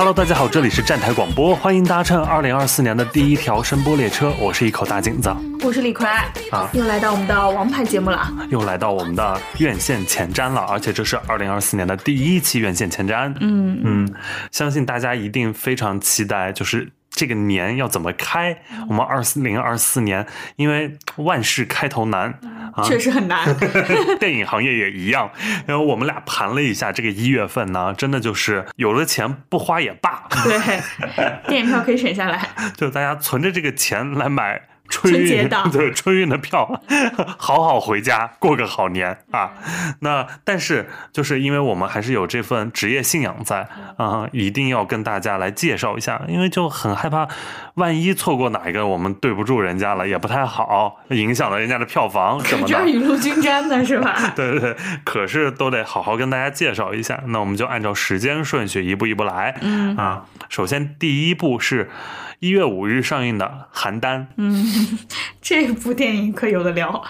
Hello，大家好，这里是站台广播，欢迎搭乘二零二四年的第一条声波列车，我是一口大井子，我是李逵。啊，又来到我们的王牌节目了，又来到我们的院线前瞻了，而且这是二零二四年的第一期院线前瞻，嗯。嗯，相信大家一定非常期待，就是。这个年要怎么开？我们二四零二四年，因为万事开头难，啊，确实很难。电影行业也一样。然后我们俩盘了一下，这个一月份呢，真的就是有了钱不花也罢。对，电影票可以省下来。就大家存着这个钱来买。春运 对春运的票，好好回家过个好年啊！那但是就是因为我们还是有这份职业信仰在啊，一定要跟大家来介绍一下，因为就很害怕，万一错过哪一个，我们对不住人家了也不太好，影响了人家的票房什么的。这雨露均沾的是吧？对对对，可是都得好好跟大家介绍一下。那我们就按照时间顺序一步一步来。嗯啊，首先第一步是。一月五日上映的《邯郸》，嗯，这部电影可有的聊。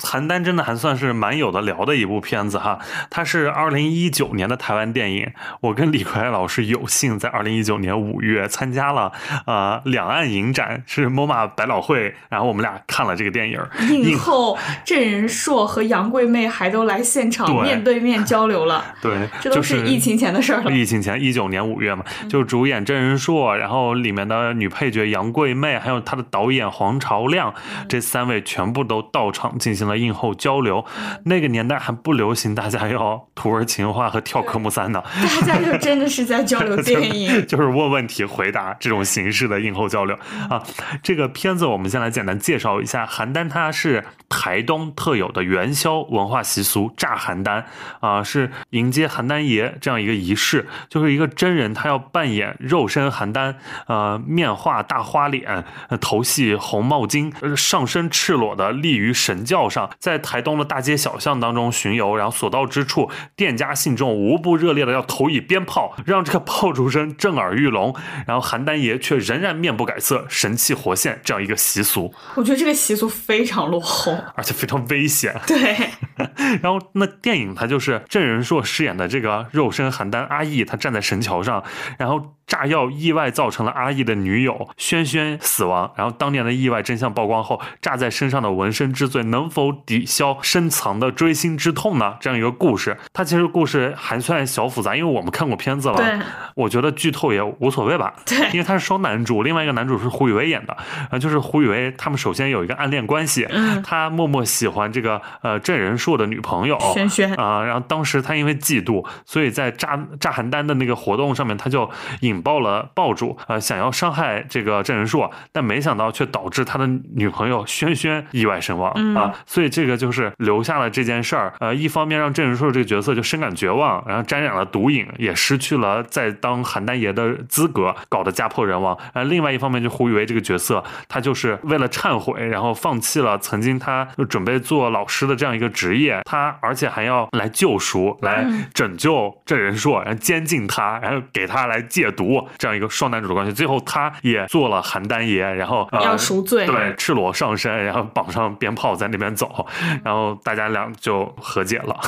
邯郸真的还算是蛮有的聊的一部片子哈，它是二零一九年的台湾电影。我跟李逵老师有幸在二零一九年五月参加了呃两岸影展，是 MoMA 百老汇，然后我们俩看了这个电影。影后郑仁硕和杨贵妹还都来现场面对面交流了。对，这都是疫情前的事儿了。疫情前一九年五月嘛，就主演郑仁硕，然后里面。的女配角杨贵妹，还有她的导演黄朝亮，这三位全部都到场进行了映后交流。那个年代还不流行大家要土味情话和跳科目三呢，大家就真的是在交流电影，就是问问题、回答这种形式的映后交流啊。这个片子我们先来简单介绍一下，邯郸它是台东特有的元宵文化习俗，炸邯郸啊，是迎接邯郸爷这样一个仪式，就是一个真人他要扮演肉身邯郸，呃。面画大花脸，头系红帽巾，上身赤裸的立于神轿上，在台东的大街小巷当中巡游，然后所到之处，店家信众无不热烈的要投以鞭炮，让这个炮竹声震耳欲聋。然后邯郸爷却仍然面不改色，神气活现，这样一个习俗。我觉得这个习俗非常落后，而且非常危险。对。然后那电影它就是郑仁硕饰演的这个肉身邯郸阿义，他站在神桥上，然后。炸药意外造成了阿义的女友轩轩死亡，然后当年的意外真相曝光后，炸在身上的纹身之罪能否抵消深藏的锥心之痛呢？这样一个故事，它其实故事还算小复杂，因为我们看过片子了，对，我觉得剧透也无所谓吧，对，因为他是双男主，另外一个男主是胡宇威演的，啊，就是胡宇威他们首先有一个暗恋关系，嗯，他默默喜欢这个呃郑仁硕的女朋友。轩轩啊，然后当时他因为嫉妒，所以在炸炸邯郸的那个活动上面，他就引。引爆了爆竹，呃，想要伤害这个郑仁硕，但没想到却导致他的女朋友轩轩意外身亡啊！所以这个就是留下了这件事儿。呃，一方面让郑仁硕这个角色就深感绝望，然后沾染了毒瘾，也失去了再当邯郸爷的资格，搞得家破人亡。呃，另外一方面就胡宇威这个角色，他就是为了忏悔，然后放弃了曾经他准备做老师的这样一个职业，他而且还要来救赎，来拯救郑仁硕，然后监禁他，然后给他来戒毒。这样一个双男主的关系，最后他也做了邯郸爷，然后要赎罪，对，赤裸上身，然后绑上鞭炮在那边走，然后大家俩就和解了。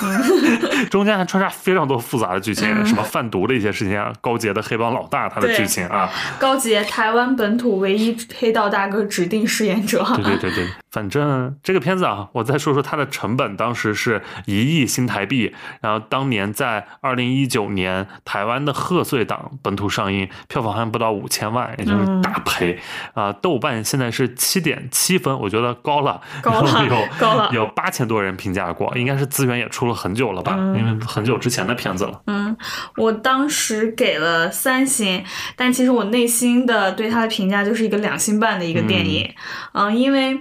中间还穿插非常多复杂的剧情，什么贩毒的一些事情啊，高洁的黑帮老大他的剧情啊，高洁台湾本土唯一黑道大哥指定饰演者。对对对对，反正这个片子啊，我再说说它的成本，当时是一亿新台币，然后当年在二零一九年台湾的贺岁档本土上映。票房还不到五千万，也就是大赔啊！豆瓣现在是七点七分，我觉得高了，高了，有高了，有八千多人评价过，应该是资源也出了很久了吧？因为很久之前的片子了。嗯，我当时给了三星，但其实我内心的对它的评价就是一个两星半的一个电影。嗯，因为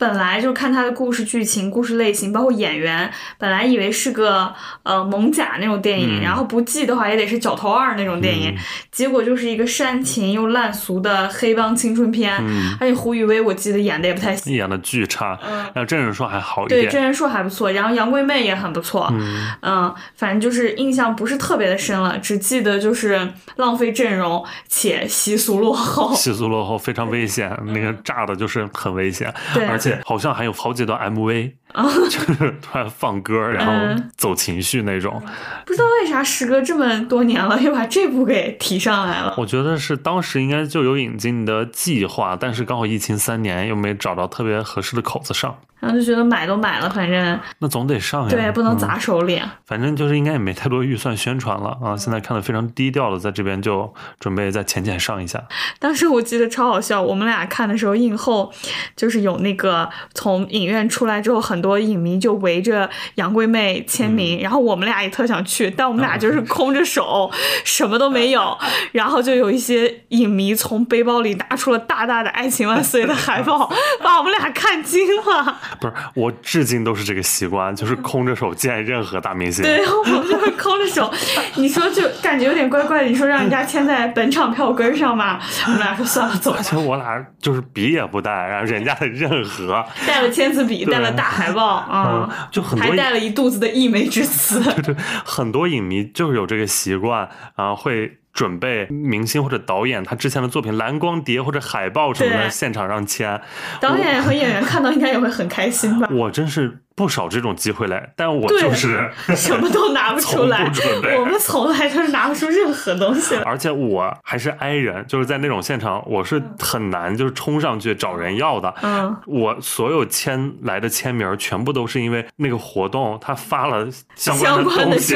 本来就看他的故事剧情、故事类型，包括演员，本来以为是个呃猛甲那种电影，然后不记的话也得是角头二那种电影，结果就是一个煽情又烂俗的黑帮青春片，而且胡宇威我记得演的也不太行，演的巨差，然后郑人硕还好一点，对郑人硕还不错，然后杨贵妹也很不错，嗯，反正就是印象不是特别的深了，只记得就是浪费阵容且习俗落后，习俗落后非常危险，那个炸的就是很危险，对，而且好像还有好几段 MV。就是突然放歌，然后嗯走情绪那种。不知道为啥时隔这么多年了，又把这部给提上来了。我觉得是当时应该就有引进的计划，但是刚好疫情三年又没找到特别合适的口子上，然后就觉得买都买了，反正那总得上呀。对，不能嗯砸手里。反正就是应该也没太多预算宣传了啊，现在看的非常低调的，在这边就准备再浅浅上一下。当时我记得超好笑，我们俩看的时候，映后就是有那个从影院出来之后，很多影迷就围着杨贵妹签名，然后我们俩也特想去，但我们俩就是空着手，什么都没有。然后就有一些影迷从背包里拿出了大大的“爱情万岁”的海报，把我们俩看惊了。不是，我至今都是这个习惯，就是空着手见任何大明星。对，我们就是空着手。你说就感觉有点怪怪的，你说让人家签在本场票根上吧？我们俩说算了，走吧而。且我俩就是笔也不带，然后人家的任何，带了签字笔，带了大海报啊、嗯，就很多还带了一肚子的溢美之词。对对很多影迷就是有这个习惯啊，会准备明星或者导演他之前的作品蓝光碟或者海报什么的，现场让签。导演和演员看到应该也会很开心吧？我真是不少这种机会来，但我就是，什么都拿不出来我们从来就是拿不出任何东西来。而且我还是 I 人，就是在那种现场，我是很难就是冲上去找人要的。嗯，我所有签来的签名全部都是因为那个活动他发了相相关的东西，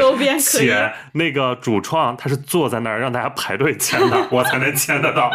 且那个主创他是坐在那儿让大家排队签的，我才能签得到，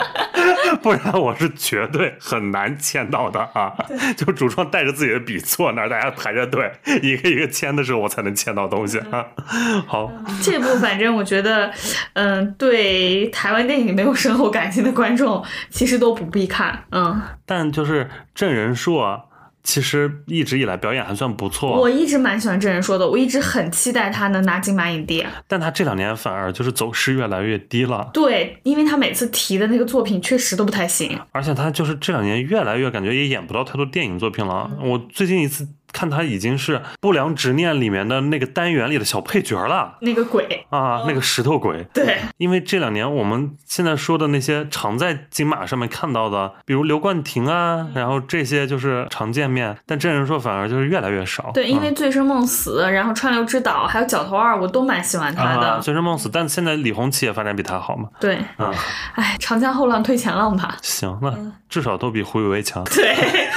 不然我是绝对很难签到的啊！就主创带着自己的笔坐那儿，大家排着队，一个一个签的时候，我才能签到东西啊。好，这部反正我觉得，嗯，对台湾电影没有深厚感情的观众，其实都不必看。嗯，但就是郑仁硕。其实一直以来表演还算不错，我一直蛮喜欢郑仁硕的，我一直很期待他能拿金马影帝。但他这两年反而就是走势越来越低了。对，因为他每次提的那个作品确实都不太行。而且他就是这两年越来越感觉也演不到太多电影作品了。嗯我最近一次看他已经是《不良执念》里面的那个单元里的小配角了那个鬼，啊，那个石头鬼。对，因为这两年我们现在说的那些常在金马上面看到的，比如刘冠廷啊，然后这些就是常见面，但真人说反而就是越来越少。对，因为嗯《醉生梦死》，然后《川流之岛》，还有《角头二》，我都蛮喜欢他的。啊，醉生梦死，但现在李红旗也发展比他好嘛。对，啊，哎，长江后浪推前浪吧。行，那至少都比胡宇威强。对，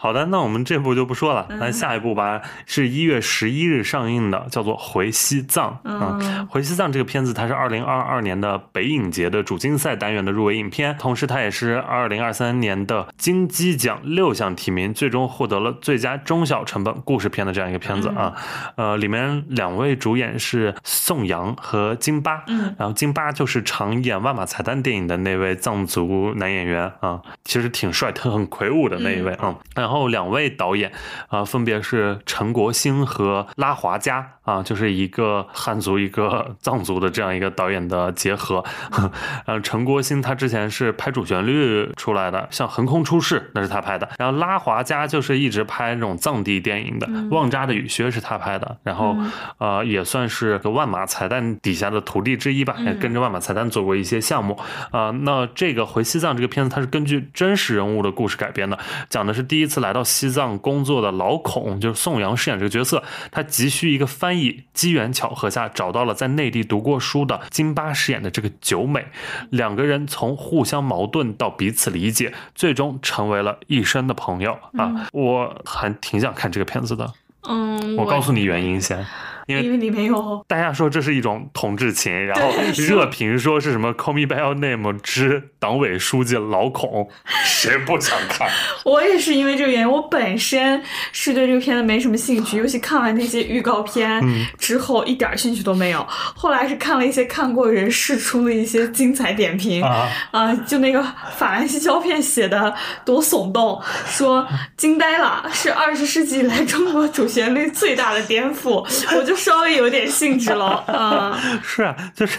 好的，那我们这部就不说了，嗯来下一部吧，是一月十一日上映的，叫做《回西藏》啊。嗯回西藏》这个片子，它是二零二二年的北影节的主竞赛单元的入围影片，同时它也是二零二三年的金鸡奖六项提名，最终获得了最佳中小成本故事片的这样一个片子啊。呃，里面两位主演是宋阳和金巴，嗯，然后金巴就是常演万马才旦电影的那位藏族男演员啊，其实挺帅、挺很魁梧的那一位啊。然后两位导演啊，分别是陈国兴和拉华佳啊，就是一个汉族一个藏族的这样一个导演的结合。呃，陈国兴他之前是拍主旋律出来的，像《横空出世》那是他拍的，然后拉华佳就是一直拍那种藏地电影的，旺扎的雨靴》是他拍的，然后呃也算是个万马彩蛋底下的徒弟之一吧，也跟着万马彩蛋做过一些项目。啊、那这个回西藏这个片子，它是根据真实人物的故事改编的，讲的是第一次来到西藏工作的老孔，就是宋阳饰演这个角色，他急需一个翻译，机缘巧合下找到了在内地读过书的金巴饰演的这个九美，两个人从互相矛盾到彼此理解，最终成为了一生的朋友啊！我还挺想看这个片子的，嗯，我告诉你原因先。因为因为里面有。大家说这是一种统治情，然后热评说是什么《Call Me by Your Name》之党委书记老孔，谁不想看？我也是因为这个原因，我本身是对这个片子没什么兴趣，尤其看完那些预告片嗯。之后，一点兴趣都没有。后来是看了一些看过人试出的一些精彩点评啊。啊，就那个法兰西胶片写的多耸动，说惊呆了，是二十世纪以来中国主旋律最大的颠覆，我就稍微有点兴致了，嗯。是啊，就是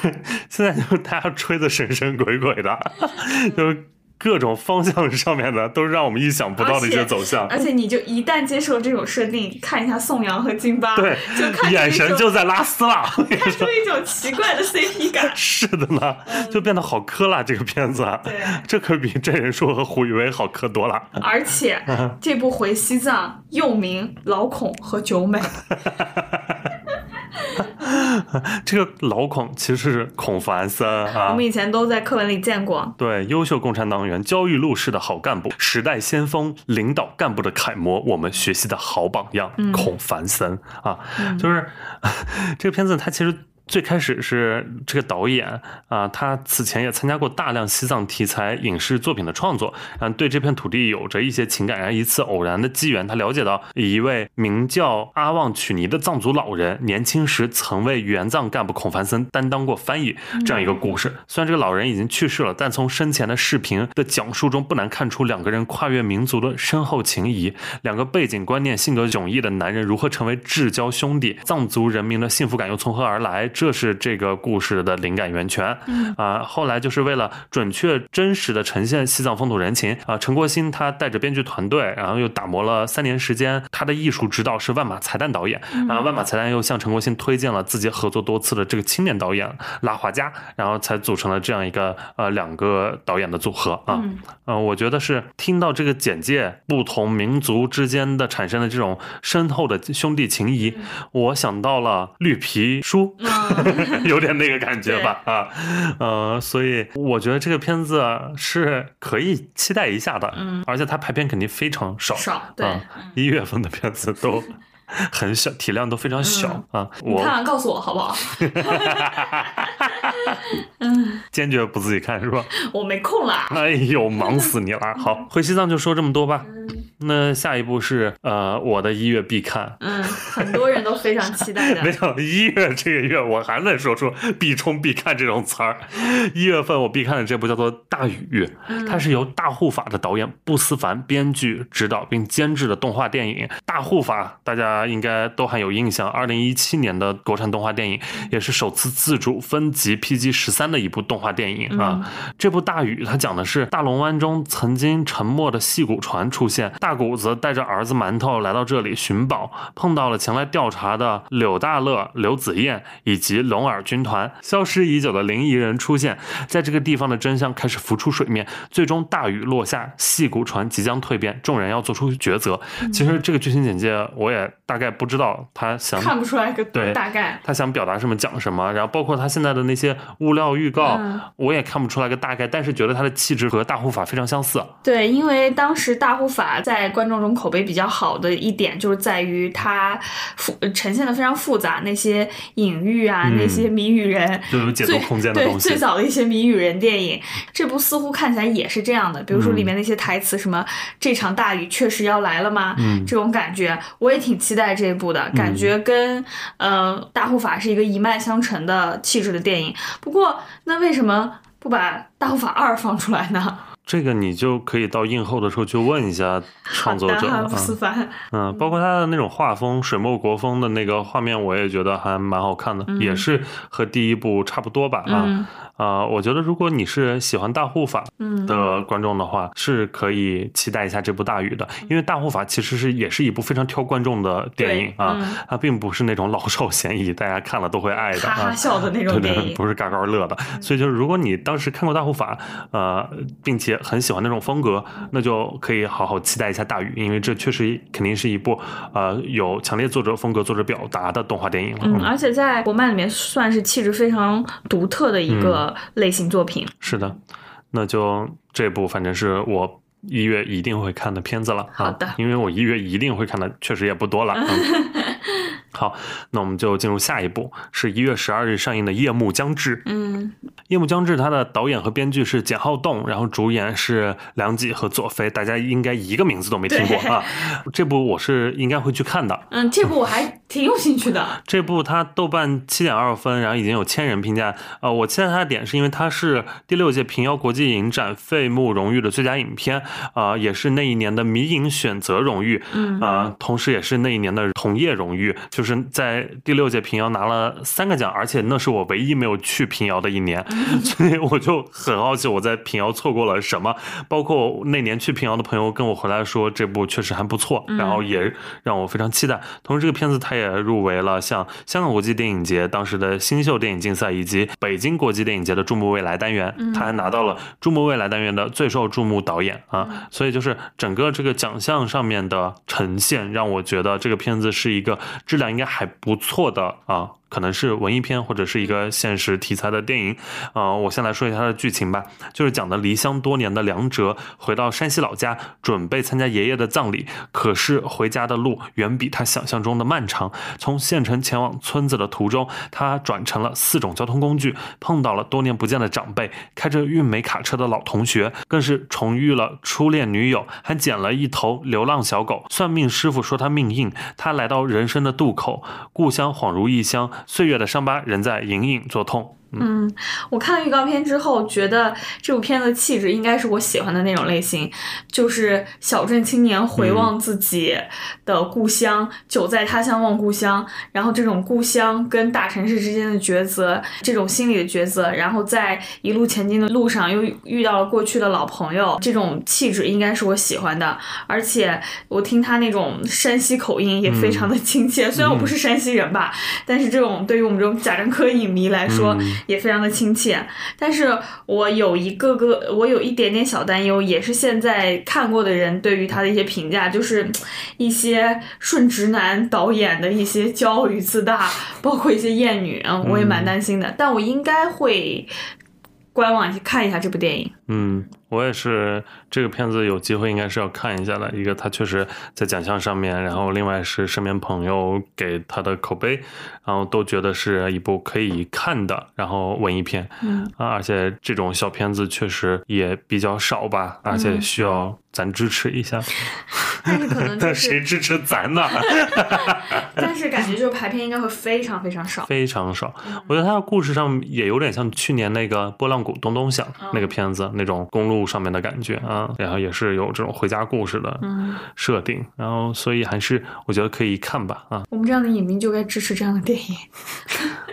现在就是大家吹的神神鬼鬼的，就是各种方向上面的都是让我们意想不到的一些走向。而且你就一旦接受这种设定，看一下宋阳和金巴，对，就看眼神就在拉丝了，看出一种奇怪的 CP 感。是的呢，就变得好磕了。这个片子，对，这可比真人说和胡宇威好磕多了。而且这部回西藏又名老孔和九美。这个老孔其实是孔繁森啊，我们以前都在课文里见过。对，优秀共产党员、焦裕禄式的好干部、时代先锋、领导干部的楷模，我们学习的好榜样，孔繁森啊，就是 这个片子，它其实。最开始是这个导演啊，他此前也参加过大量西藏题材影视作品的创作，嗯，对这片土地有着一些情感。然后一次偶然的机缘，他了解到一位名叫阿旺曲尼的藏族老人，年轻时曾为援藏干部孔繁森担当过翻译，这样一个故事。虽然这个老人已经去世了，但从生前的视频的讲述中，不难看出两个人跨越民族的深厚情谊。两个背景观念、性格迥异的男人如何成为至交兄弟？藏族人民的幸福感又从何而来？这是这个故事的灵感源泉，啊，后来就是为了准确真实的呈现西藏风土人情啊，陈国新他带着编剧团队，然后又打磨了三年时间，他的艺术指导是万马才旦导演，然后万马才旦又向陈国新推荐了自己合作多次的这个青年导演拉华加，然后才组成了这样一个呃两个导演的组合啊，嗯，我觉得是听到这个简介，不同民族之间的产生的这种深厚的兄弟情谊，我想到了绿皮书。有点那个感觉吧，啊，呃，所以我觉得这个片子是可以期待一下的，嗯，而且它排片肯定非常少，少，对，一月份的片子都很小，体量都非常小啊。我看完告诉我好不好？嗯，坚决不自己看是吧？我没空了。哎呦，忙死你了。好，回西藏就说这么多吧。那下一步是呃，我的一月必看。嗯，很多人都非常期待的。没想到一月这个月我还能说出必冲必看这种词儿。一月份我必看的这部叫做《大雨》，它是由大护法的导演布思凡编剧、指导并监制的动画电影。大护法大家应该都还有印象，二零一七年的国产动画电影，也是首次自主分级 PG 十三的一部动画电影啊。这部《大雨》它讲的是大龙湾中曾经沉没的戏骨船出现。大谷子带着儿子馒头来到这里寻宝，碰到了前来调查的柳大乐、刘子燕以及龙耳军团。消失已久的灵异人出现在这个地方的真相开始浮出水面。最终大雨落下，戏骨船即将蜕变，众人要做出抉择。其实这个剧情简介我也大概不知道他想看不出来个对大概他想表达什么讲什么，然后包括他现在的那些物料预告，我也看不出来个大概，但是觉得他的气质和大护法非常相似。对，因为当时大护法在。在观众中口碑比较好的一点，就是在于它复呈现的非常复杂，那些隐喻啊，那些谜语人，就有解读空间的东西。对，最早的一些谜语人电影，这部似乎看起来也是这样的。比如说里面那些台词，什么“这场大雨确实要来了吗？”这种感觉，我也挺期待这一部的。感觉跟呃大护法是一个一脉相承的气质的电影。不过，那为什么不把大护法二放出来呢？这个你就可以到映后的时候去问一下创作者啊，嗯，包括他的那种画风，水墨国风的那个画面，我也觉得还蛮好看的，也是和第一部差不多吧啊。啊，我觉得如果你是喜欢大护法的观众的话，是可以期待一下这部大雨的，因为大护法其实是也是一部非常挑观众的电影啊，它并不是那种老少咸宜，大家看了都会爱的，哈哈笑的那种 电影，不是嘎嘎乐的。所以就是如果你当时看过大护法，呃，并且很喜欢那种风格，那就可以好好期待一下大雨，因为这确实肯定是一部呃有强烈作者风格、作者表达的动画电影了。嗯，而且在国漫里面算是气质非常独特的一个。类型作品是的，那就这部反正是我一月一定会看的片子了。好的，因为我一月一定会看的确实也不多了。嗯 好，那我们就进入下一部，是一月十二日上映的《夜幕将至》。嗯，《夜幕将至》它的导演和编剧是简浩栋，然后主演是梁冀和左飞，大家应该一个名字都没听过啊。这部我是应该会去看的。嗯，这部我还。挺有兴趣的。这部它豆瓣七点二分，然后已经有千人评价。呃，我期待它的点是因为它是第六届平遥国际影展费穆荣誉的最佳影片，啊、也是那一年的迷影选择荣誉，嗯啊、同时也是那一年的同业荣誉，就是在第六届平遥拿了三个奖，而且那是我唯一没有去平遥的一年，所以我就很好奇我在平遥错过了什么。包括那年去平遥的朋友跟我回来说这部确实还不错，然后也让我非常期待。同时，这个片子它也入围了像香港国际电影节当时的新秀电影竞赛以及北京国际电影节的注目未来单元，他还拿到了注目未来单元的最受注目导演啊。所以就是整个这个奖项上面的呈现，让我觉得这个片子是一个质量应该还不错的啊。可能是文艺片或者是一个现实题材的电影，呃，我先来说一下它的剧情吧，就是讲的离乡多年的梁哲回到山西老家，准备参加爷爷的葬礼，可是回家的路远比他想象中的漫长。从县城前往村子的途中，他转乘了四种交通工具，碰到了多年不见的长辈，开着运煤卡车的老同学，更是重遇了初恋女友，还捡了一头流浪小狗。算命师傅说他命硬，他来到人生的渡口，故乡恍如异乡，岁月的伤疤仍在隐隐作痛。嗯，我看了预告片之后，觉得这部片子气质应该是我喜欢的那种类型，就是小镇青年回望自己的故乡，久在他乡望故乡，然后这种故乡跟大城市之间的抉择，这种心理的抉择，然后在一路前进的路上又遇到了过去的老朋友，这种气质应该是我喜欢的，而且我听他那种山西口音也非常的亲切，虽然我不是山西人吧，但是这种对于我们这种贾樟柯影迷来说。也非常的亲切，但是我有一个个，我有一点点小担忧，也是现在看过的人对于他的一些评价，就是一些顺直男导演的一些骄傲与自大，包括一些艳女，嗯，我也蛮担心的，但我应该会观望去看一下这部电影。嗯，我也是，这个片子有机会应该是要看一下的。一个，他确实在奖项上面，然后另外是身边朋友给他的口碑，然后都觉得是一部可以看的，然后文艺片。嗯啊，而且这种小片子确实也比较少吧，而且需要咱支持一下。但是可能 就谁，支持咱呢？但是感觉就是排片应该会非常非常少。非常少。我觉得他的故事上也有点像去年那个《波浪鼓咚咚响》那个片子那种公路上面的感觉啊，然后也是有这种回家故事的嗯，设定，然后所以还是我觉得可以看吧啊。我们这样的影迷就该支持这样的电影。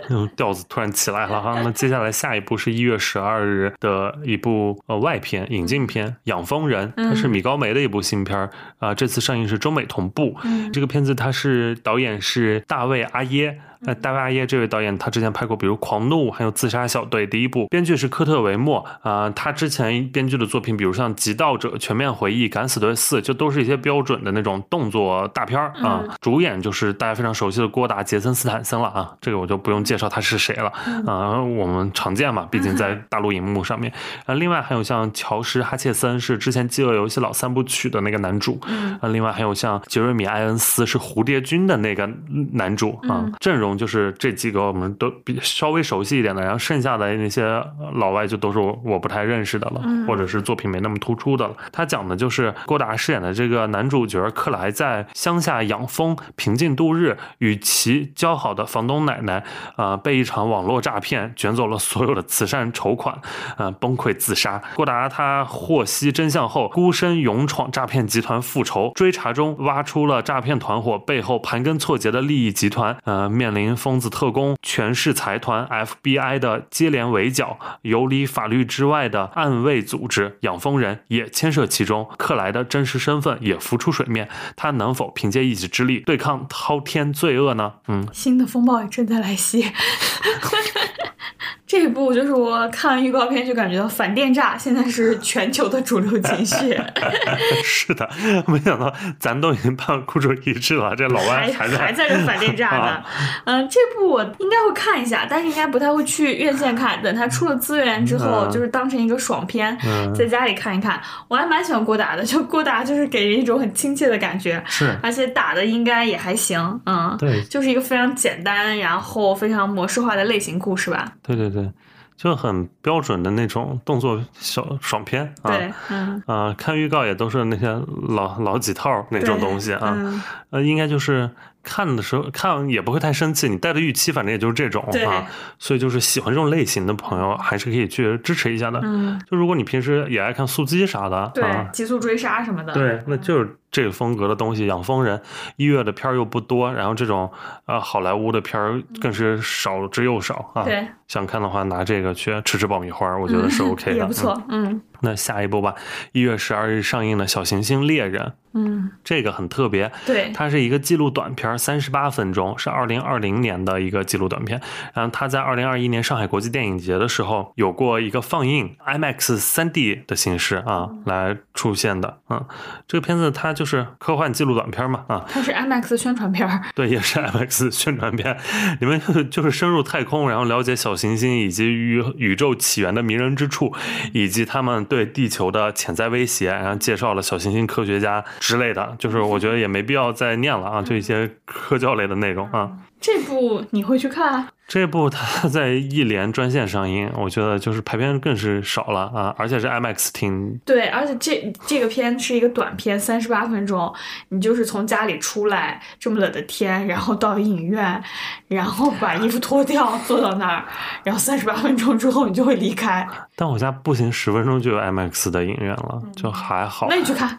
嗯，调子突然起来了哈。那接下来下一部是一月十二日的一部呃外片引进片《养蜂人》，它是米高梅的一部新片儿啊、这次上映是中美同步。嗯这个片子它是导演是大卫阿耶。那大卫阿耶这位导演，他之前拍过比如《狂怒》还有《自杀小队》第一部，编剧是科特维莫啊、他之前编剧的作品，比如像《极道者》《全面回忆》《敢死队四》，就都是一些标准的那种动作大片儿啊。主演就是大家非常熟悉的郭达、杰森斯坦森了啊，这个我就不用介绍他是谁了啊，我们常见嘛，毕竟在大陆荧幕上面。啊，另外还有像乔什·哈切森是之前《饥饿游戏》老三部曲的那个男主，嗯。啊，另外还有像杰瑞米·埃恩斯是蝴蝶君的那个男主啊，阵容就是这几个我们都比稍微熟悉一点的，然后剩下的那些呃老外就都是我我不太认识的了，或者是作品没那么突出的了。他讲的就是郭达饰演的这个男主角克莱在乡下养蜂，平静度日，与其交好的房东奶奶啊、呃被一场网络诈骗卷走了所有的慈善筹款，呃，崩溃自杀。郭达他获悉真相后，孤身勇闯诈骗集团复仇，追查中挖出了诈骗团伙背后盘根错节的利益集团，呃，面林疯子特工、权势财团、FBI 的接连围剿，游离法律之外的暗卫组织养蜂人也牵涉其中。克莱的真实身份也浮出水面，他能否凭借一己之力对抗滔天罪恶呢？嗯，新的风暴也正在来袭。这一部就是我看完预告片就感觉到反电诈现在是 全球的主流情绪，是的，没想到咱都已经办孤注一掷了，这老外还在还在这反电诈呢啊。嗯，这部我应该会看一下，但是应该不太会去院线看，等它出了资源之后，嗯就是当成一个爽片，嗯在家里看一看。我还蛮喜欢郭达的，就郭达就是给人一种很亲切的感觉，是而且打的应该也还行，嗯，对就是一个非常简单，然后非常模式化的类型故事吧。对对对，就很标准的那种动作小爽片啊。对，嗯，啊、看预告也都是那些老老几套那种东西啊，嗯呃，应该就是看的时候看也不会太生气，你带的预期反正也就是这种啊，所以就是喜欢这种类型的朋友还是可以去支持一下的。嗯，就如果你平时也爱看速激啥的，对啊，，极速追杀什么的，对，那就是这个风格的东西。养蜂人一月的片儿又不多，然后这种呃好莱坞的片儿更是少之又少啊。对，想看的话，拿这个去吃吃爆米花，我觉得是 OK 的。也不错，嗯嗯。那下一部吧，一月十二日上映的《小行星猎人》，嗯，这个很特别，对，它是一个记录短片，三十八分钟，是二零二零年的一个记录短片。然后它在二零二一年上海国际电影节的时候有过一个放映，IMAX 三 D 的形式啊来出现的。嗯，这个片子它就是科幻记录短片嘛，啊，它是 IMAX 宣传片儿，对，也是 IMAX 宣传片，里面就就是深入太空，然后了解小行星以及宇宇宙起源的迷人之处，以及他们对地球的潜在威胁，然后介绍了小行星科学家之类的，就是我觉得也没必要再念了啊，就一些科教类的内容啊。这部你会去看？这部它 在一连专线上映，我觉得就是排片更是少了啊，而且是 IMAX 厅，对，而且这这个片是一个短片，三十八分钟，你就是从家里出来，这么冷的天，然后到影院，然后把衣服脱掉，坐到那儿，然后三十八分钟之后你就会离开。但我家步行十分钟就有 IMAX 的影院了，就还好。那你去看，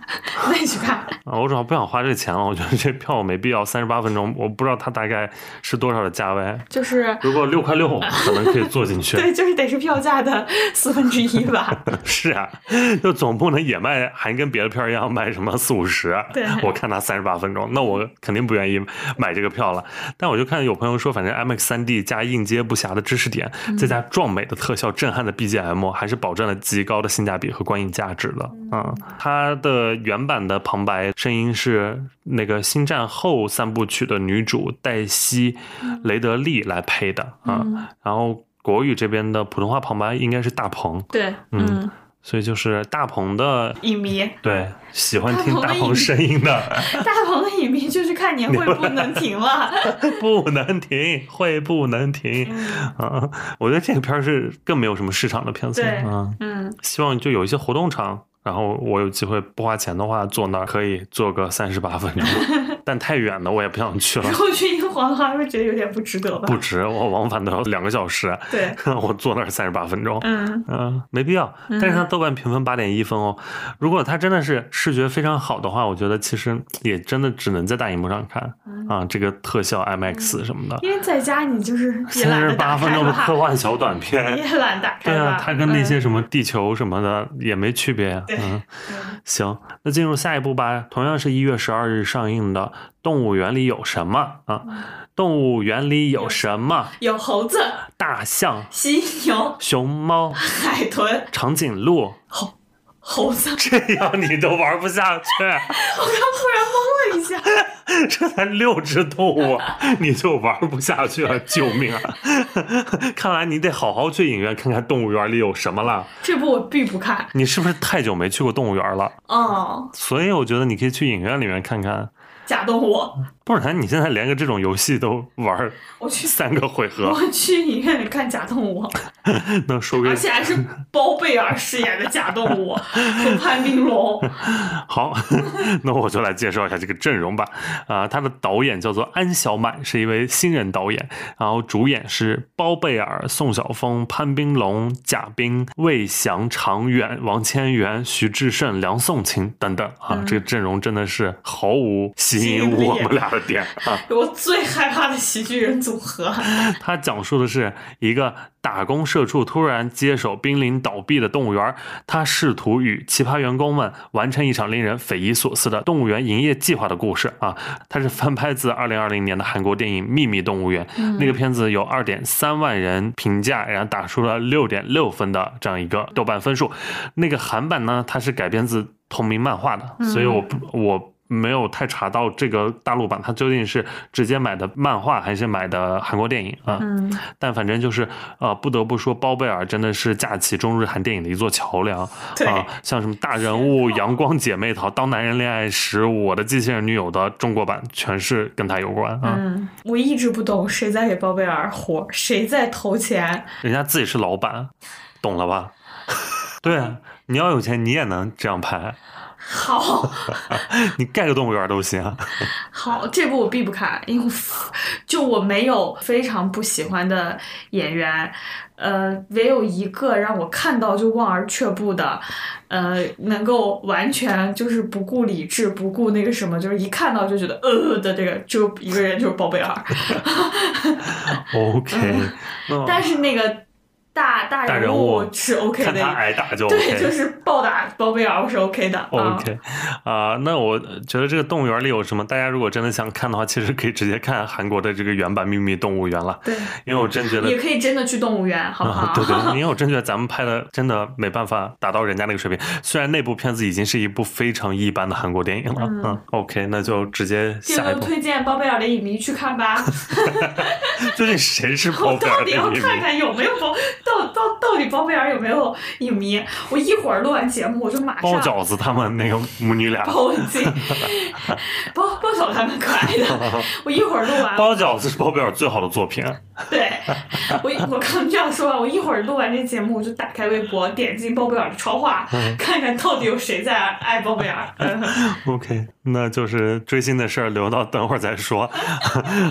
那你去看。啊，我主要不想花这钱了，我觉得这票我没必要。三十八分钟，我不知道它大概是多少的价位。就是如果六块六，可能可以坐进去。对，就是得是票价的四分之一吧。是啊，就总不能也卖，还跟别的片儿一样卖什么四五十。对我看它三十八分钟，那我肯定不愿意买这个票了。但我就看有朋友说，反正 IMAX 三 D 加应接不暇的知识点，再加壮美的特效、震撼的 BGM，还是保证了极高的性价比和观影价值的。嗯，它的原版的旁白声音是那个《星战后》三部曲的女主黛西·雷德利来配的啊、嗯然后国语这边的普通话旁白应该是大鹏，对，嗯，所以就是大鹏的影迷，对喜欢听大大鹏声音的大鹏的影迷就是看年会不能停了。不能停，会不能停啊！我觉得这个片儿是更没有什么市场的片子对啊。嗯，希望就有一些活动场，然后我有机会不花钱的话，坐那儿可以坐个三十八分钟，但太远的我也不想去了如，果去英皇的话，会觉得有点不值得吧？不值，我往返都要两个小时，对，我坐那儿三十八分钟。嗯，嗯，没必要。但是它豆瓣评分八点一分哦。如果它真的是视觉非常好的话，我觉得其实也真的只能在大荧幕上看嗯啊，这个特效 IMAX 什么的。因为在家你就是也三十八分钟的科，幻小短片，你也懒得打开对啊，。它跟那些嗯什么地球什么的也没区别呀。嗯行，那进入下一步吧。同样是一月十二日上映的《动物园里有什么》啊，嗯《动物园里有什么》？有猴子、大象、犀牛、熊猫、海豚、长颈鹿，猴猴子，这样你都玩不下去。我刚突然懵了一下。这才六只动物，你就玩不下去了，救命啊！看来你得好好去影院看看动物园里有什么了。这部我必不看。你是不是太久没去过动物园了？哦，所以我觉得你可以去影院里面看看，假动物，不然你现在连个这种游戏都玩我去，三个回合，我去影院里看假动物，能说给而且还是包贝尔饰演的假动物和潘斌龙。好，那我就来介绍一下这个阵容吧。啊、他的导演叫做安小满，是一位新人导演，然后主演是包贝尔、宋晓峰、潘斌龙、贾冰、魏翔、常远、王千源、徐志胜、梁颂琴等等啊，嗯这个阵容真的是毫无吸引我们俩的点啊。我最害怕的喜剧人组合。它讲述的是一个打工社畜突然接手濒临倒闭的动物园，他试图与奇葩员工们完成一场令人匪夷所思的动物园营业计划的故事啊！它是翻拍自2020年的韩国电影《秘密动物园》，那个片子有2.3万人评价，然后打出了6.6分的这样一个豆瓣分数。那个韩版呢，它是改编自同名漫画的，所以我不我。没有太查到这个大陆版，它究竟是直接买的漫画还是买的韩国电影啊？嗯，但反正就是呃，不得不说，包贝尔真的是架起中日韩电影的一座桥梁对啊、像什么大人物、阳光姐妹淘、当男人恋爱时、我的机器人女友的中国版，全是跟他有关啊。嗯，我一直不懂谁在给包贝尔活，谁在投钱。人家自己是老板，懂了吧？对啊，你要有钱，你也能这样拍。好 你盖个动物园都行。啊 好，这部我避不开，因为我就我没有非常不喜欢的演员，呃，唯有一个让我看到就望而却步的，呃，能够完全就是不顾理智、不顾那个什么，就是一看到就觉得呃的这个，就一个人就是包贝尔。OK，嗯但是那个大大人物是 OK 的，看他挨打就对，OK。就是暴打包贝尔我是 OK 的。啊 OK，啊、那我觉得这个动物园里有什么？大家如果真的想看的话，其实可以直接看韩国的这个原版《秘密动物园》了，对，因为我真觉得也可以真的去动物园，好不好？啊，对对，因为我 真觉得咱们拍的真的没办法达到人家那个水平。虽然那部片子已经是一部非常一般的韩国电影了，嗯 o k 那就直接这下一部。推荐包贝尔的影迷去看吧。究竟谁是 包贝尔的影迷？看看有没有包，到到到底包贝尔有没有影迷？我一会儿录完节目，我就马上包饺子他们那个母女俩，包文静，包包饺子还蛮可爱的。我一会儿录完，包饺子是包贝尔最好的作品。对我我刚这样说完，我一会儿录完这节目，我就打开微博，点进包贝尔的超话，嗯看看到底有谁在爱包贝尔。嗯 OK，那就是追星的事儿留到等会儿再说。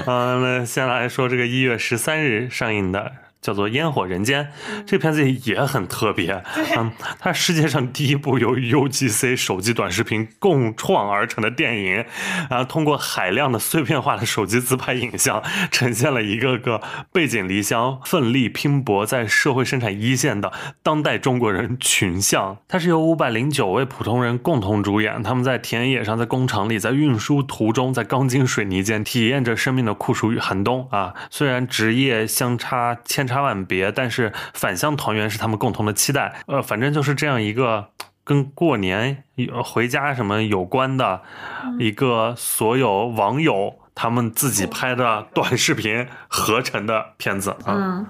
嗯、那先来说这个一月十三日上映的。叫做《烟火人间》，这片子也很特别。嗯，它是世界上第一部由 UGC 手机短视频共创而成的电影，然后通过海量的碎片化的手机自拍影像，呈现了一个个背井离乡、奋力拼搏在社会生产一线的当代中国人群像。它是由五百零九位普通人共同主演，他们在田野上、在工厂里、在运输途中、在钢筋水泥间，体验着生命的酷暑与寒冬啊！虽然职业相差千差万别，但是返乡团圆是他们共同的期待。呃，反正就是这样一个。跟过年回家什么有关的一个所有网友他们自己拍的短视频合成的片子啊嗯，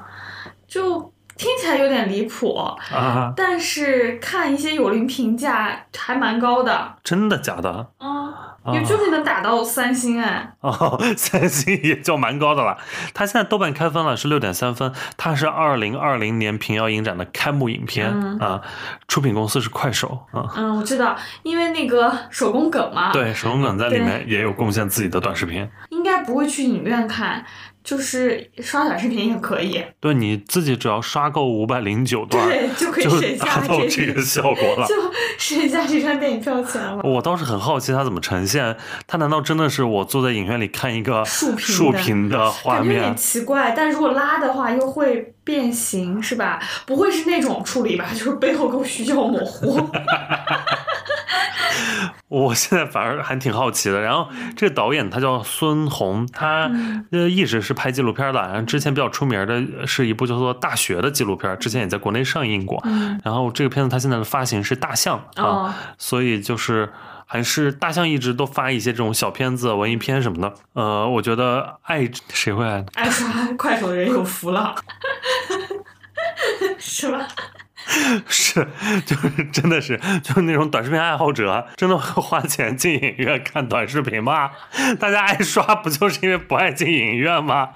就听起来有点离谱，啊！但是看一些友邻评价还蛮高的。真的假的？嗯，啊也就是能打到三星哎。哦，三星也就蛮高的了。它现在豆瓣开分了是六点三分，它是二零二零年平遥影展的开幕影片、嗯啊，出品公司是快手啊。嗯，我知道，因为那个手工梗嘛，，对，手工梗在里面也有贡献自己的短视频。应该不会去影院看，就是刷短视频也可以，对，你自己只要刷够五百零九段，对，就可以就省下达到这这个效果了。就省下这张电影票钱了。我倒是很好奇它怎么呈现，它难道真的是我坐在影院里看一个竖屏的的画面有点？奇怪，但如果拉的话又会变形，是吧？不会是那种处理吧？就是背后给我虚焦模糊。我现在反而还挺好奇的。然后这个导演他叫孙红，他呃一直是拍纪录片的，然后之前比较出名的是一部叫做《大学》的纪录片，之前也在国内上映过。嗯，然后这个片子他现在的发行是大象啊，哦，所以就是还是大象一直都发一些这种小片子、文艺片什么的。呃，我觉得爱谁会爱呢？爱刷快手的人有福了，是吧？是，就是真的是，就是那种短视频爱好者，真的会花钱进影院看短视频吗？大家爱刷不就是因为不爱进影院吗？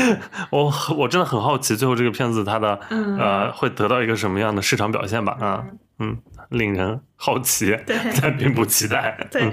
我我真的很好奇，最后这个片子它的、嗯呃会得到一个什么样的市场表现吧？啊，嗯，令人好奇，对但并不期待。对嗯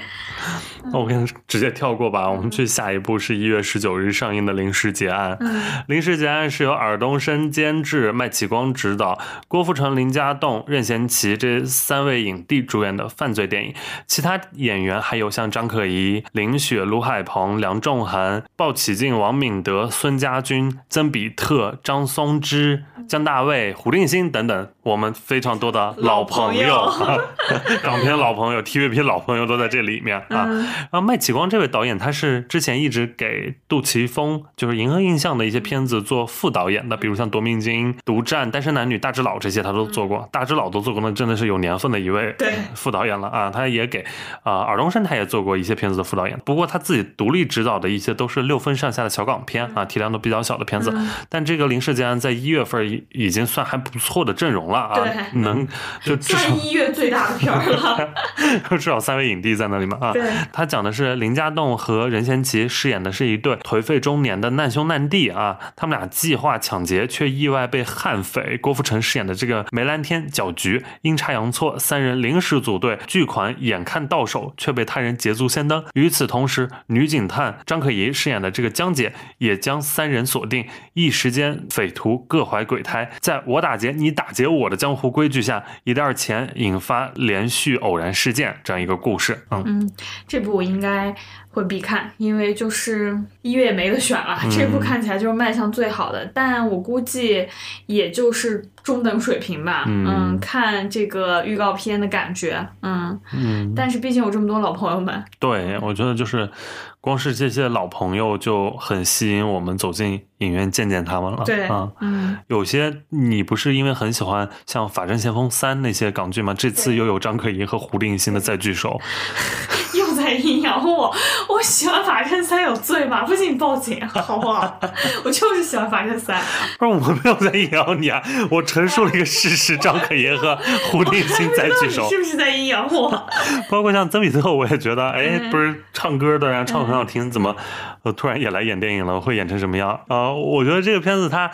那我跟直接跳过吧，我们去下一部是一月十九日上映的《临时结案》。嗯临时结案是由尔冬升监制、麦启光执导，郭富城、林家栋、任贤齐这三位影帝主演的犯罪电影。其他演员还有像张可颐、林雪、卢海鹏、梁仲恒、鲍起静、王敏德、孙家军、曾比特、张松之、姜大卫、胡定欣等等，我们非常多的老朋友，老 港片老朋友、TVB 老朋友都在这里面啊。嗯然后麦启光这位导演，他是之前一直给杜琪峰，就是银河印象的一些片子做副导演的，比如像《夺命金》《独占》《单身男女》《大只佬》这些，他都做过。大只佬都做过，那真的是有年份的一位对副导演了啊。他也给啊、尔冬升他也做过一些片子的副导演，不过他自己独立执导的一些都是六分上下的小港片啊，体量都比较小的片子。嗯但这个林世杰在一月份已已经算还不错的阵容了啊，能就至少算一月最大的片儿了。至少三位影帝在那里嘛啊。对，他讲的是林家栋和任贤齐饰演的是一对颓废中年的难兄难弟啊，他们俩计划抢劫，却意外被悍匪郭富城饰演的这个梅兰天搅局，阴差阳错，三人临时组队，巨款眼看到手，却被他人捷足先登。与此同时，女警探张可颐饰演的这个江姐也将三人锁定，一时间匪徒各怀鬼胎，在我打劫你打劫我的江湖规矩下，一袋钱引发连续偶然事件这样一个故事。嗯，嗯，这部我应该会必看，因为就是一月也没得选了，这部看起来就是卖相最好的，但我估计也就是中等水平吧。嗯看这个预告片的感觉，嗯。嗯，但是毕竟有这么多老朋友们，对，我觉得就是光是这些老朋友就很吸引我们走进影院见见他们了。对，啊。嗯，有些你不是因为很喜欢像《法证先锋三》那些港剧吗？这次又有张可颐和胡定欣的再聚首，又 在阴阳我，我喜欢法证三有罪吗？不信你报警好不好？我就是喜欢法证三，不是我没有在阴阳你啊，我陈述了一个事实：张可颐和 胡定欣再聚首你，是不是在阴阳我？包括像曾比特，我也觉得，哎，嗯不是唱歌的，然后唱的很好听，怎么呃突然也来演电影了？会演成什么样？呃，我觉得这个片子它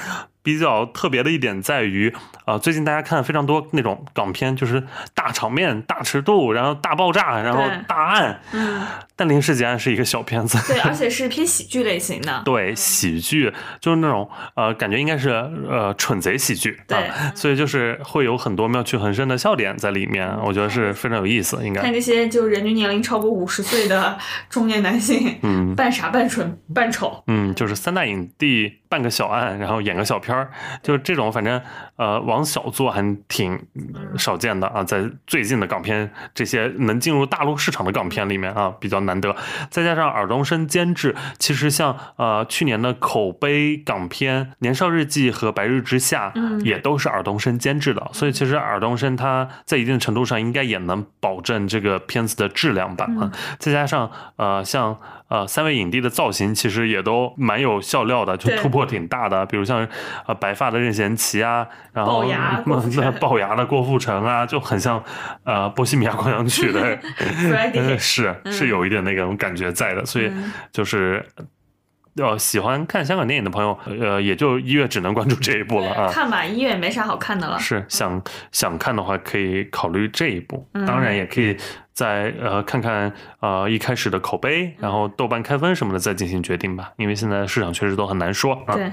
比较特别的一点在于，啊，最近大家看非常多那种港片，就是大场面、大尺度，然后大爆炸，然后大案。嗯，但《临时结案》是一个小片子，对，而且是偏喜剧类型的，对，喜剧就是那种呃，感觉应该是呃蠢贼喜剧，对啊，所以就是会有很多妙趣横生的笑点在里面，我觉得是非常有意思，应该看，这些就人均年龄超过五十岁的中年男性，嗯。扮傻扮蠢扮丑，嗯，就是三大影帝办个小案，然后演个小片儿，就是这种，反正呃往小做还挺少见的啊，在最近的港片这些能进入大陆市场的港片里面啊，比较难得。再加上尔冬升监制，其实像呃去年的口碑港片《年少日记》和《白日之下》，嗯也都是尔冬升监制的，所以其实尔冬升他在一定程度上应该也能保证这个片子的质量吧啊。再加上呃像呃三位影帝的造型其实也都蛮有笑料的，就突破挺大的，比如像呃白发的任贤齐啊，然后龅牙的郭富城啊，就很像呃《波西米亚狂想曲 》的。是是有一点那种感觉在的，所以嗯就是。呃，喜欢看香港电影的朋友，呃，也就一月只能关注这一部了啊。看吧，一月没啥好看的了，是想想看的话，可以考虑这一部。嗯当然，也可以再呃看看呃一开始的口碑，然后豆瓣开分什么的再进行决定吧。因为现在市场确实都很难说啊。对，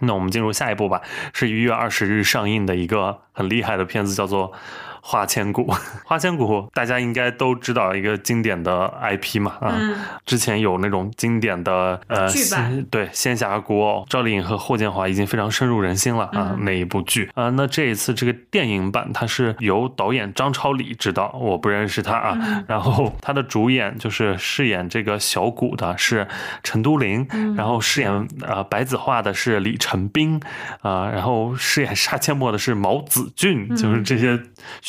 那我们进入下一部吧，是一月二十日上映的一个很厉害的片子，叫做《花千骨》。花千骨大家应该都知道一个经典的 IP 嘛啊，嗯。之前有那种经典的呃剧版。仙对仙侠国偶，赵丽颖和霍建华已经非常深入人心了啊、嗯。那一部剧。啊、那这一次这个电影版它是由导演张超礼执导，我不认识他啊，嗯。然后他的主演就是饰演这个小骨的是陈都灵，嗯。然后饰演呃白子画的是李成斌啊、然后饰演杀阡陌的是毛子俊，嗯。就是这些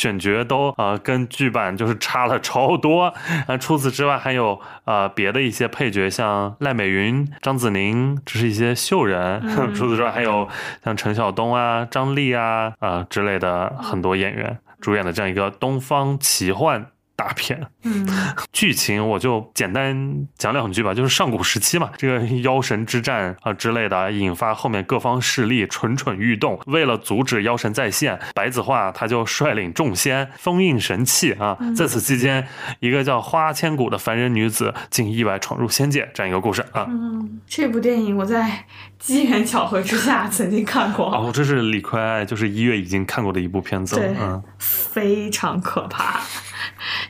选角都呃跟剧版就是差了超多。啊，除此之外还有呃别的一些配角，像赖美云、张子宁，这是一些秀人。嗯 除此之外还有像陈晓东啊、张丽啊啊、之类的很多演员主演的这样一个东方奇幻。大片嗯 剧情我就简单讲两句吧，就是上古时期嘛，这个妖神之战啊之类的，引发后面各方势力蠢蠢欲动。为了阻止妖神再现，白子画他就率领众仙封印神器啊。在此期间，一个叫花千骨的凡人女子竟意外闯入仙界，这样一个故事啊。嗯，这部电影我在机缘巧合之下曾经看过，哦，这是李逵，就是一月已经看过的一部片子了对，嗯，非常可怕。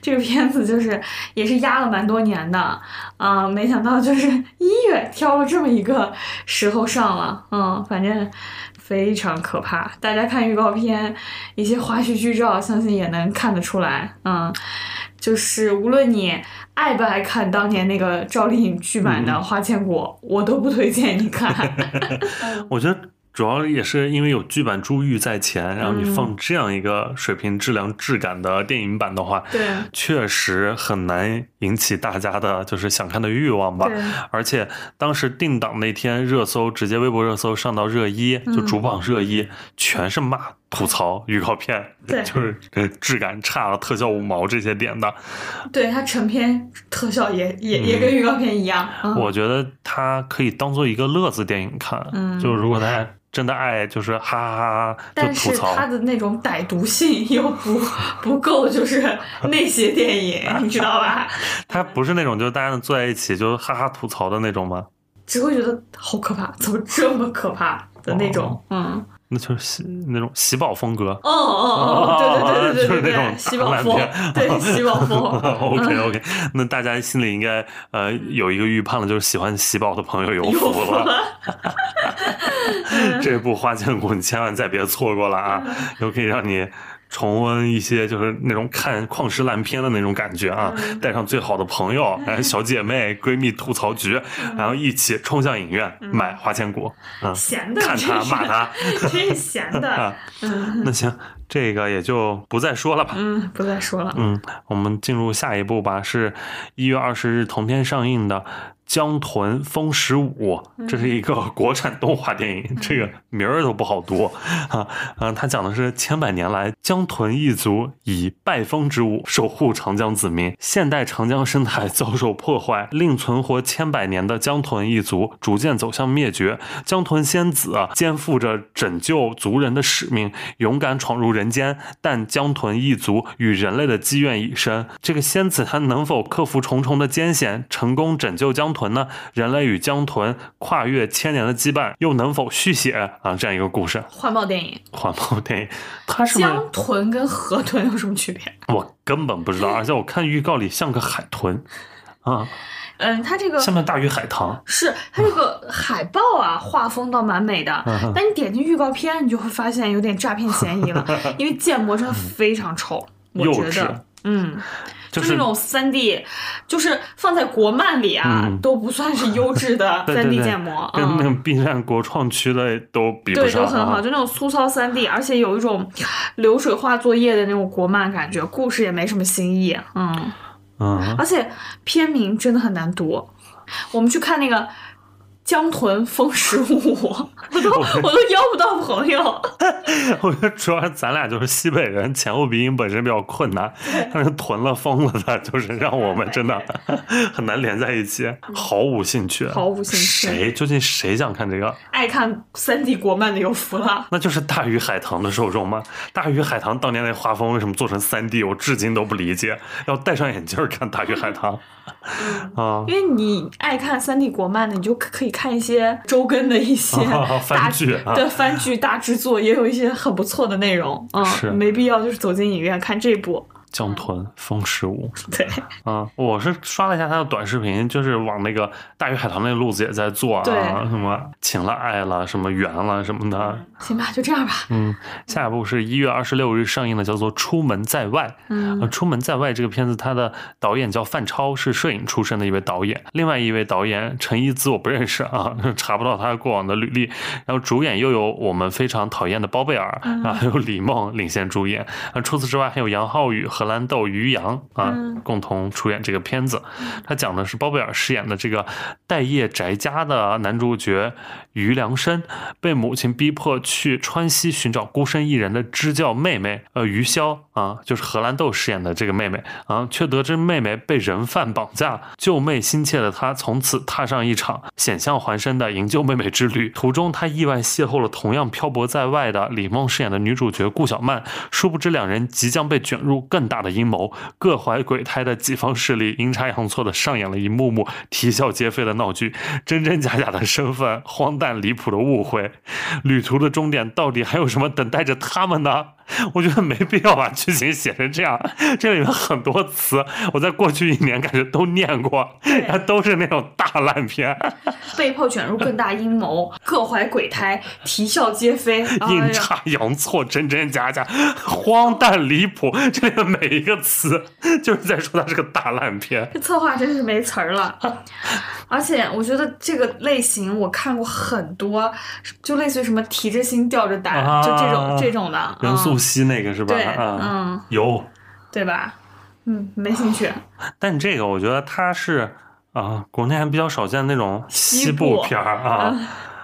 这个片子就是也是压了蛮多年的，啊、没想到就是一月挑了这么一个时候上了，嗯，反正非常可怕。大家看预告片、一些花絮剧照，相信也能看得出来，嗯，就是无论你爱不爱看当年那个赵丽颖剧版的《花千骨》，我都不推荐你看。我觉得主要也是因为有剧版珠玉在前，然后你嗯。放这样一个水平、质量、质感的电影版的话，对，确实很难引起大家的就是想看的欲望吧。对而且当时定档那天热搜，直接微博热搜上到热一，就主榜热一，全是骂吐槽预告片，对 就是呃质感差了，特效五毛这些点的。对它成片特效也也也跟预告片一样。嗯我觉得它可以当做一个乐子电影看，嗯就如果大家真的爱，就是哈哈哈哈就但是吐槽。它的那种歹毒性又不不够，就是那些电影，你知道吧？它不是那种就是大家坐在一起就哈哈吐槽的那种吗？只会觉得好可怕，怎么这么可怕的那种？嗯，那就是喜那种喜宝风格。哦哦哦，对对对对对对 就是那种，喜宝风对喜宝风。OK OK，那大家心里应该呃有一个预判了，就是喜欢喜宝的朋友有有福了。这部《花千骨》你千万再别错过了啊，嗯又可以让你。重温一些就是那种看旷世烂片的那种感觉啊，嗯。带上最好的朋友，然后小姐妹、闺蜜吐槽局，嗯。然后一起冲向影院买《花千骨》，嗯，闲的，看他骂他，真是闲的。那行，这个也就不再说了吧。嗯，不再说了。嗯，我们进入下一步吧，是一月二十日同天上映的《江豚风十五》，这是一个国产动画电影，这个名儿都不好读啊啊！它讲的是千百年来江豚一族以拜风之舞守护长江子民，现代长江生态遭受破坏，令存活千百年的江豚一族逐渐走向灭绝。江豚仙子啊肩负着拯救族人的使命，勇敢闯入人间，但江豚一族与人类的积怨已深。这个仙子她能否克服重重的艰险，成功拯救江豚呢？人类与江豚跨越千年的羁绊，又能否续写啊？这样一个故事，环保电影，环保电影，它是？江豚跟河豚有什么区别？我根本不知道，而且我看预告里像个海豚啊，嗯，它这个下面大鱼海棠。是它这个 海报啊，画风倒蛮美的，但你点进预告片，你就会发现有点诈骗嫌疑了，因为建模真的非常丑，我觉得，嗯。就是那种三 D，就是放在国漫里啊，嗯都不算是优质的 三 D 对建模，跟那嗯，个 B 站国创区的都比不上对，都很好，啊。就那种粗糙三 D，而且有一种流水画作业的那种国漫感觉，故事也没什么新意，嗯，嗯，而且片名真的很难读。我们去看那个江豚风十五，我都我都邀不到朋友。我觉得主要是咱俩就是西北人，前后鼻音本身比较困难，但是囤了疯了的，就是让我们真的 很难连在一起，毫无兴趣，毫无兴趣谁究竟谁想看这个？爱看三 D 国漫的有福了。那就是大鱼海棠的受众吗？大鱼海棠当年那画风为什么做成三 D？我至今都不理解。要戴上眼镜看大鱼海棠啊，因为你爱看三 D 国漫的，你就可可以看一些周更的一些 番大剧的番剧大制作，也有一些很不错的内容。是嗯，没必要就是走进影院看这部。江豚风十五对，啊，我是刷了一下他的短视频，就是往那个大鱼海棠那个路子也在做啊，什么情了爱了，什么缘了什么的。行吧，就这样吧。嗯，下一部是一月二十六日上映的，叫做《出门在外》。嗯呃，《出门在外》这个片子，它的导演叫范超，是摄影出身的一位导演。另外一位导演陈一姿我不认识啊，查不到他过往的履历。然后主演又有我们非常讨厌的包贝尔，然后还有李梦领衔主演。啊，除此之外还有杨浩宇、荷兰豆、于洋啊，嗯共同出演这个片子。他讲的是包贝尔饰演的这个待业宅家的男主角于良申，被母亲逼迫去川西寻找孤身一人的支教妹妹，呃，于潇啊，就是荷兰豆饰演的这个妹妹啊，却得知妹妹被人贩绑架，救妹心切的他从此踏上一场险象环生的营救妹妹之旅。途中，他意外邂逅了同样漂泊在外的李梦饰演的女主角顾小曼，殊不知两人即将被卷入更大的阴谋，各怀鬼胎的己方势力阴差阳错的上演了一幕幕啼笑皆非的闹剧，真真假假的身份，荒诞离谱的误会，旅途的终点到底还有什么等待着他们呢？我觉得没必要把剧情写成这样。这里面很多词，我在过去一年感觉都念过，都是那种大烂片，被迫卷入更大阴谋，各怀鬼胎，啼笑皆非。阴差阳错，真真假假，荒诞离谱。这里面每一个词就是在说它是个大烂片。这策划真是没词儿了。而且我觉得这个类型我看过很多，就类似于什么提着心吊着胆，啊就这种这种的。任素嗯、汐那个是吧？对啊，嗯有。对吧？嗯，没兴趣。但这个我觉得它是啊，国内还比较少见那种西部片儿啊，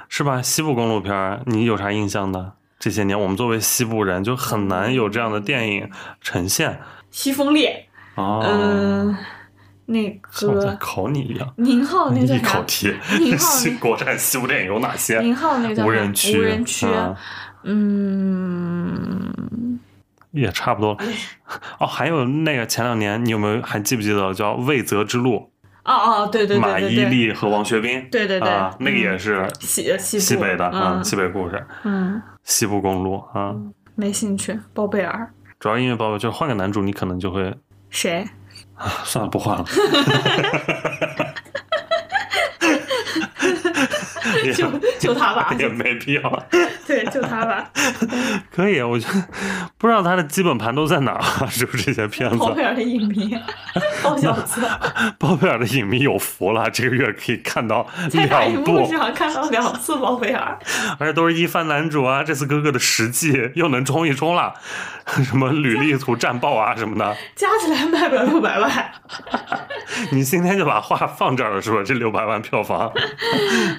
是吧？西部公路片儿，你有啥印象的？这些年我们作为西部人，就很难有这样的电影呈现。西风烈，哦，嗯，那个考你一样，宁浩那个一？考题宁。浩 西国产西部电影有哪些？宁浩那个无人区，无人区。啊嗯，也差不多。哦，还有那个前两年，你有没有还记不记得叫《魏泽之路哦哦，对对》？马伊对对对，琍和王学兵。对对对啊，那个也嗯是西西西北的啊，嗯西北故事，嗯，西部公路啊。没兴趣。包贝尔主要因为包括就是换个男主，你可能就会谁？啊算了，不换了。也 就 就他吧，也没必要，对，就他吧。可以，我觉得不知道他的基本盘都在哪儿啊？是不是这些片子？包贝尔的影迷，包小子，包贝尔的影迷有福了，这个月可以看到两部，上看到两次包贝尔，而且都是一番男主啊。这次哥哥的实际又能冲一冲了，什么履历图、战报啊什么的。加起来卖不了六百万。你今天就把话放这儿了，是吧？这六百万票房，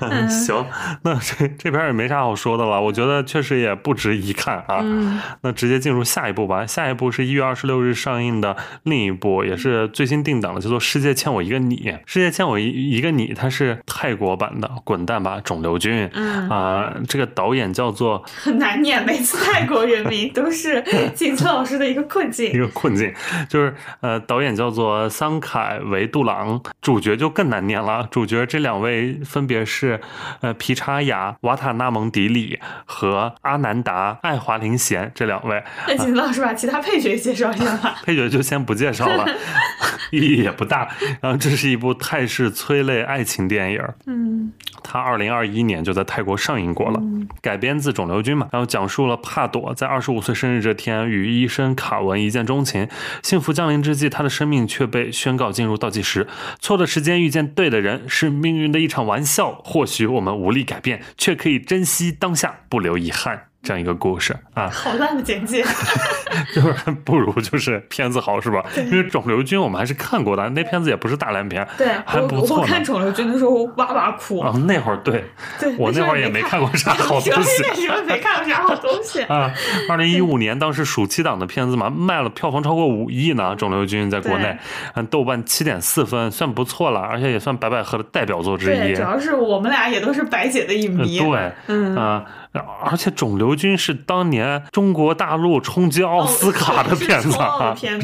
嗯，行，那这这边也没啥好说的了。我觉得确实也不值一看啊。嗯那直接进入下一部吧。下一部是一月二十六日上映的另一部，也是最新定档的，叫做《世界欠我一个你》。《世界欠我一一个你》，它是泰国版的《滚蛋吧，肿瘤君》嗯，啊、这个导演叫做 很难念，每次泰国人民都是 景策老师的一个困境一。个困境，就是呃，导演叫做桑凯维杜朗，主角就更难念了。主角这两位分别是呃皮查雅瓦塔纳蒙迪里和阿南达爱华林贤这两位。那景策老师把其他配角也介绍一下吧。配角就先不介绍了，意义也不大。然后这是一部泰式催泪爱情电影，嗯它二零二一年就在泰国上映过了，改编自《肿瘤君》嘛，然后讲述了帕朵在二十五岁生日这天与医生卡文一见钟情，幸福降临之际，他的生命却被宣告进入倒计时。错的时间遇见对的人是命运的一场玩笑，或许我们无力改变，却可以珍惜当下，不留遗憾。这样一个故事啊，好烂的简介。就是不如就是片子好是吧？因为《肿瘤君》我们还是看过的，那片子也不是大烂片，对还我不错我看肿瘤君的时候哇哇哭。啊。那会儿对对，我那会儿 也没看过啥好东西没看过啥好东西。啊，二零一五年当时暑期档的片子嘛，卖了票房超过五亿呢，《肿瘤君》在国内，嗯，豆瓣七点四分，算不错了，而且也算白百合的代表作之对，一主。要是我们俩也都是白姐的影呃迷。对，嗯啊、而且《肿瘤君》是当年中国大陆冲击奥斯卡的片子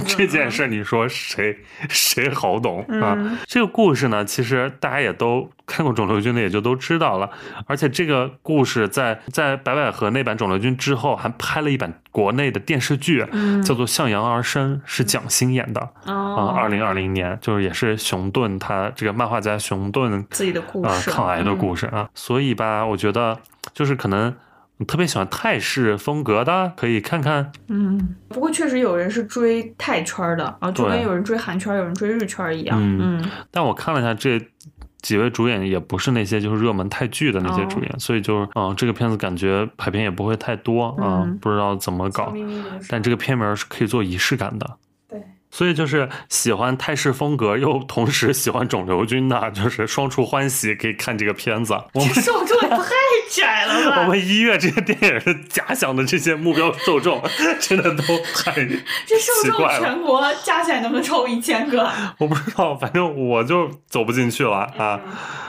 这件事你说谁谁好懂啊？嗯这个故事呢，其实大家也都看过《肿瘤君》的，也就都知道了。而且这个故事在在白百合那版《肿瘤君》之后，还拍了一版国内的电视剧，嗯叫做《向阳而生》，是蒋欣演的啊，哦，二零二零年，就是也是熊顿他这个漫画家熊顿自己的故啊、事，抗癌的故事啊，所以吧，我觉得就是可能特别喜欢泰式风格的，可以看看。嗯，不过确实有人是追泰圈儿的啊，就跟有人追韩圈儿，有人追日圈儿一样。嗯嗯但我看了一下这。几位主演也不是那些就是热门泰剧的那些主演，所以就是嗯、这个片子感觉排片也不会太多啊、嗯不知道怎么搞。但这个片名是可以做仪式感的。对，所以就是喜欢泰式风格又同时喜欢肿瘤君的，就是双处欢喜，可以看这个片子。我们这受众也太窄了吧？我们一月这些电影的假想的这些目标受众，真的都太 这受众。全国加起来能不能超过一千个？我不知道，反正我就走不进去了啊。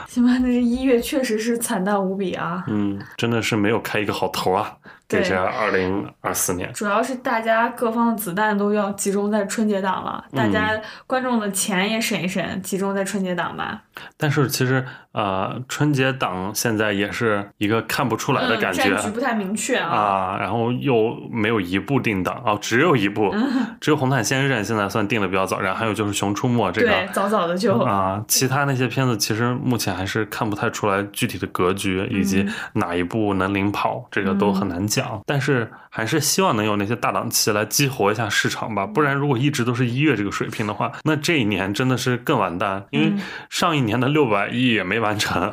行吧，那这一月确实是惨淡无比啊。嗯，真的是没有开一个好头啊，给对这二零二四年。主要是大家各方的子弹都要集中在春节档了，大家观众的钱也省一省，集中在春节档吧。但是其实呃，春节档现在也是一个看不出来的嗯，感觉。战局不太明确啊。啊，然后又没有一部定档哦，只有一部，嗯只有《红毯先生》现在算定的比较早，然后还有就是《熊出没》这对个，早早的就啊，其他那些片子其实目前还是看不太出来具体的格局，以及嗯哪一部能领跑，这个都很难讲。讲，但是还是希望能有那些大档期来激活一下市场吧。不然如果一直都是一月这个水平的话，那这一年真的是更完蛋，因为上一年的六百亿也没完成 啊。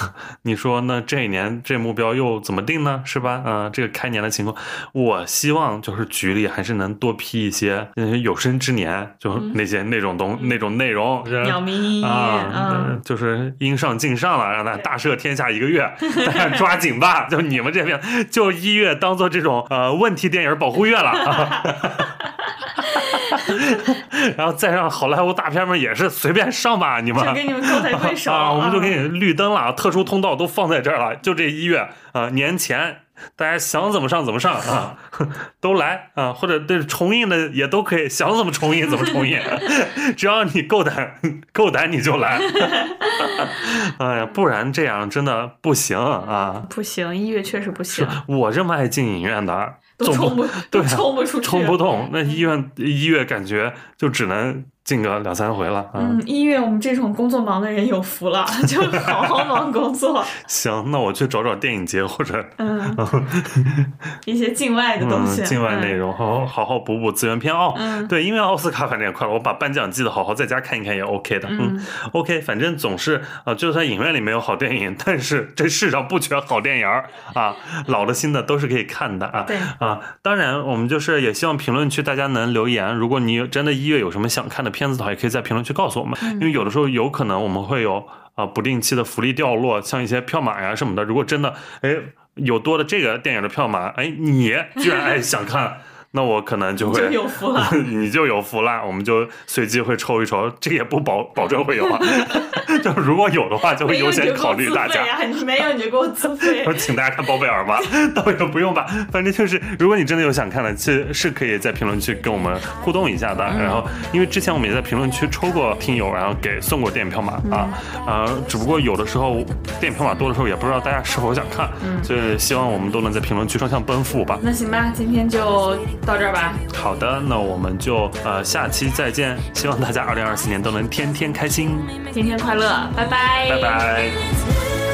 你说那这一年这目标又怎么定呢？是吧？啊，这个开年的情况，我希望就是局里还是能多批一些有生之年就那些那种东那种内容，鸟鸣啊，就是应上尽上了，让他大赦天下一个月，大家 抓紧吧。就你们这边，就一月当做这种呃问题电影保护月了。然后再让好莱坞大片们也是随便上吧，你们？就给你们高抬贵手啊，我们就给你绿灯了，特殊通道都放在这儿了，就这一月啊，年前大家想怎么上怎么上啊，都来啊，或者对重映的也都可以，想怎么重映怎么重映，只要你够胆够胆你就来，哎呀，不然这样真的不行啊，不行，一月确实不行，我这么爱进影院的。都冲不，对，冲不出，冲不动。那医院医院感觉就只能。进个两三回了，嗯，一月我们这种工作忙的人有福了，就好好忙工作。行，那我去找找电影节或者嗯 一些境外的东西，境外内容，好好好好补补资源片哦。嗯，对，因为奥斯卡反正也快了，我把颁奖季的好好在家看一看也 OK 的。嗯，OK，反正总是啊，就算影院里没有好电影，但是这世上不缺好电影啊，老的新的都是可以看的啊。对啊，当然我们就是也希望评论区大家能留言，如果你真的一月有什么想看的片。片子的话，也可以在评论区告诉我们，因为有的时候有可能我们会有啊不定期的福利掉落，像一些票码呀什么的。如果真的哎有多的这个电影的票码，哎你居然哎想看。那我可能就会有福了，你就有福了，我们就随机会抽一抽，这也不保保证会有啊，就如果有的话，就会优先考虑大家。没有你就给我自费。我请大家看包贝尔吧，倒也不用吧，反正就是如果你真的有想看的，其实是可以在评论区跟我们互动一下的。然后因为之前我们也在评论区抽过听友，然后给送过电影票码啊啊，只不过有的时候电影票码多的时候，也不知道大家是否想看，所以希望我们都能在评论区双向奔赴吧。那行吧，今天就。到这儿吧。好的，那我们就呃下期再见。希望大家二零二四年都能天天开心，天天快拜拜。拜拜。